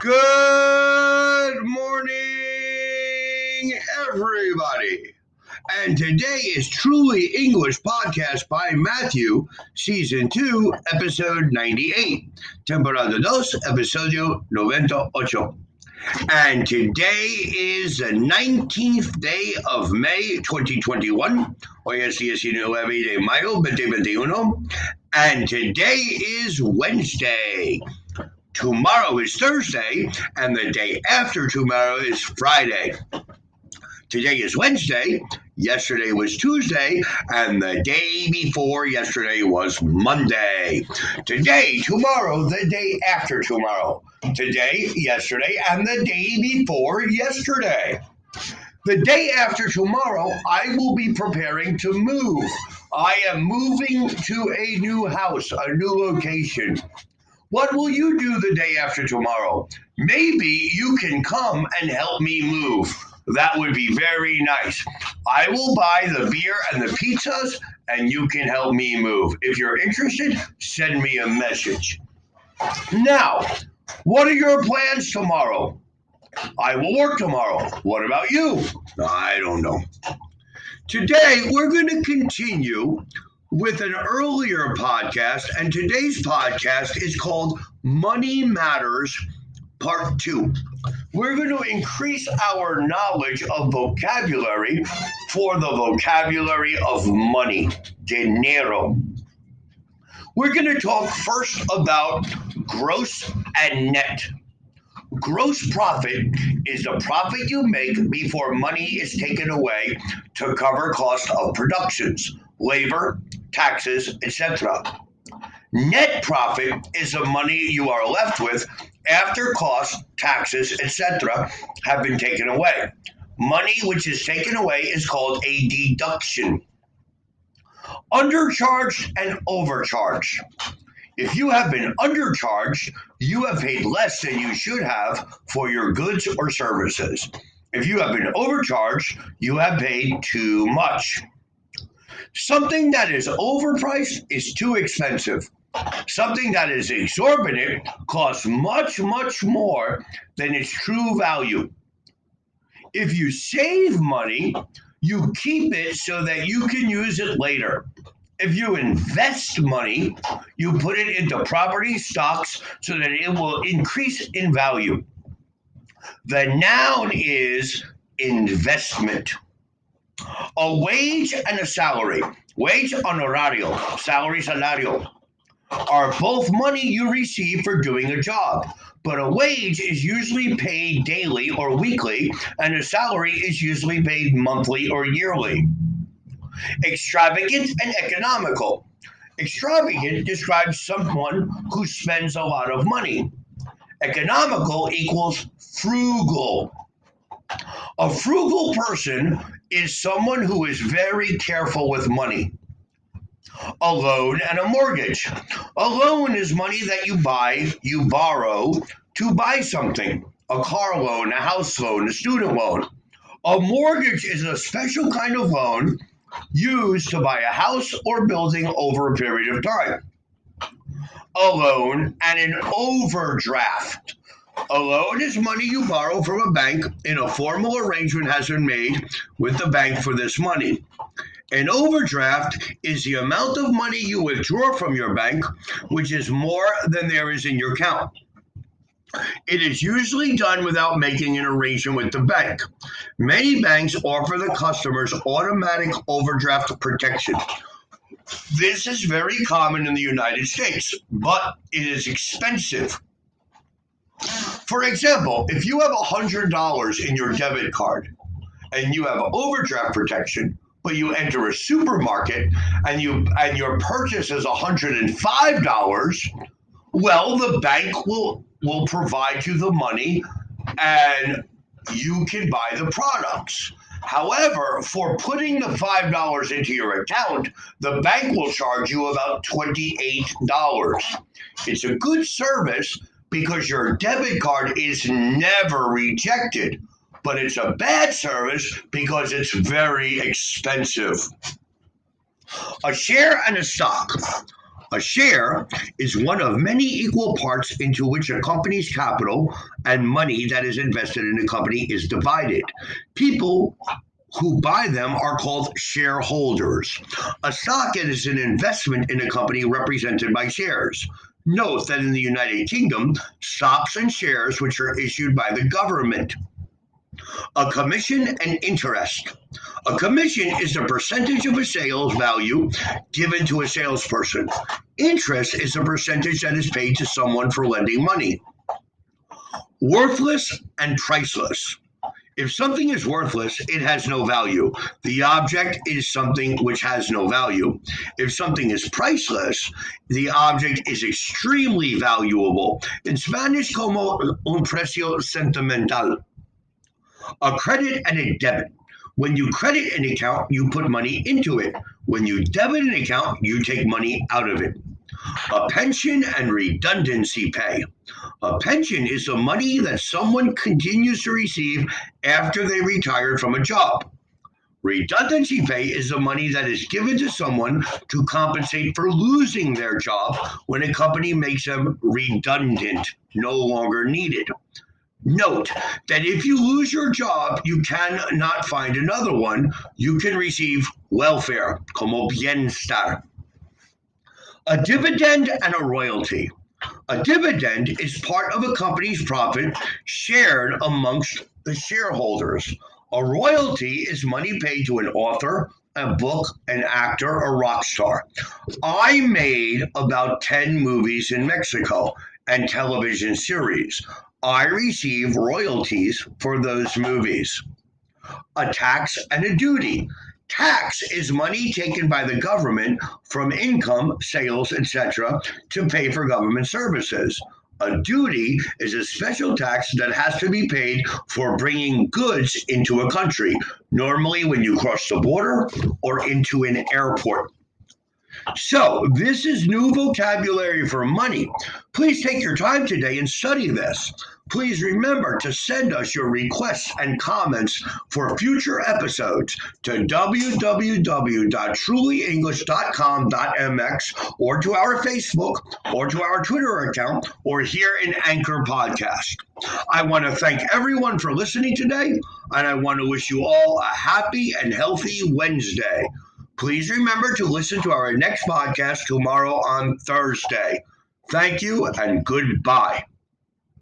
Good morning, everybody. And today is Truly English Podcast by Matthew, Season 2, Episode 98. Temporada 2, Episodio 98. And today is the 19th day of May 2021. Hoy es 19 de mayo 2021. And today is Wednesday. Tomorrow is Thursday, and the day after tomorrow is Friday. Today is Wednesday, yesterday was Tuesday, and the day before yesterday was Monday. Today, tomorrow, the day after tomorrow. Today, yesterday, and the day before yesterday. The day after tomorrow, I will be preparing to move. I am moving to a new house, a new location. What will you do the day after tomorrow? Maybe you can come and help me move. That would be very nice. I will buy the beer and the pizzas, and you can help me move. If you're interested, send me a message. Now, what are your plans tomorrow? I will work tomorrow. What about you? I don't know. Today, we're going to continue with an earlier podcast, and today's podcast is called Money Matters Part 2. We're going to increase our knowledge of vocabulary for the vocabulary of money, dinero. We're going to talk first about gross and net. Gross profit is the profit you make before money is taken away to cover cost of productions, labor, taxes, etc. Net profit is the money you are left with after costs, taxes, etc. have been taken away. Money which is taken away is called a deduction. Undercharged and overcharged. If you have been undercharged, you have paid less than you should have for your goods or services. If you have been overcharged, you have paid too much. Something that is overpriced is too expensive. Something that is exorbitant costs much, much more than its true value. If you save money, you keep it so that you can use it later. If you invest money, you put it into property stocks so that it will increase in value. The noun is investment. A wage and a salary, wage honorario, salary salario, are both money you receive for doing a job. But a wage is usually paid daily or weekly, and a salary is usually paid monthly or yearly. Extravagant and economical. Extravagant describes someone who spends a lot of money. Economical equals frugal. A frugal person is someone who is very careful with money. A loan and a mortgage. A loan is money that you buy, you borrow to buy something a car loan, a house loan, a student loan. A mortgage is a special kind of loan used to buy a house or building over a period of time. A loan and an overdraft. A loan is money you borrow from a bank and a formal arrangement has been made with the bank for this money. An overdraft is the amount of money you withdraw from your bank, which is more than there is in your account. It is usually done without making an arrangement with the bank. Many banks offer the customers automatic overdraft protection. This is very common in the United States, but it is expensive. For example, if you have $100 in your debit card and you have overdraft protection, but you enter a supermarket and you and your purchase is $105, well, the bank will will provide you the money and you can buy the products. However, for putting the $5 into your account, the bank will charge you about $28. It's a good service because your debit card is never rejected, but it's a bad service because it's very expensive. A share and a stock. A share is one of many equal parts into which a company's capital and money that is invested in a company is divided. People who buy them are called shareholders. A stock is an investment in a company represented by shares. Note that in the United Kingdom, stocks and shares which are issued by the government. A commission and interest. A commission is a percentage of a sales value given to a salesperson. Interest is a percentage that is paid to someone for lending money. Worthless and priceless. If something is worthless, it has no value. The object is something which has no value. If something is priceless, the object is extremely valuable. In Spanish, como un precio sentimental. A credit and a debit. When you credit an account, you put money into it. When you debit an account, you take money out of it. A pension and redundancy pay. A pension is the money that someone continues to receive after they retired from a job. Redundancy pay is the money that is given to someone to compensate for losing their job when a company makes them redundant, no longer needed. Note that if you lose your job, you cannot find another one. You can receive welfare, como bienestar. A dividend and a royalty. A dividend is part of a company's profit shared amongst the shareholders. A royalty is money paid to an author, a book, an actor, a rock star. I made about 10 movies in Mexico and television series. I receive royalties for those movies. A tax and a duty. Tax is money taken by the government from income, sales, etc., to pay for government services. A duty is a special tax that has to be paid for bringing goods into a country, normally when you cross the border or into an airport. So, this is new vocabulary for money. Please take your time today and study this. Please remember to send us your requests and comments for future episodes to www.trulyenglish.com.mx or to our Facebook or to our Twitter account or here in Anchor Podcast. I want to thank everyone for listening today, and I want to wish you all a happy and healthy Wednesday. Please remember to listen to our next podcast tomorrow on Thursday. Thank you and goodbye.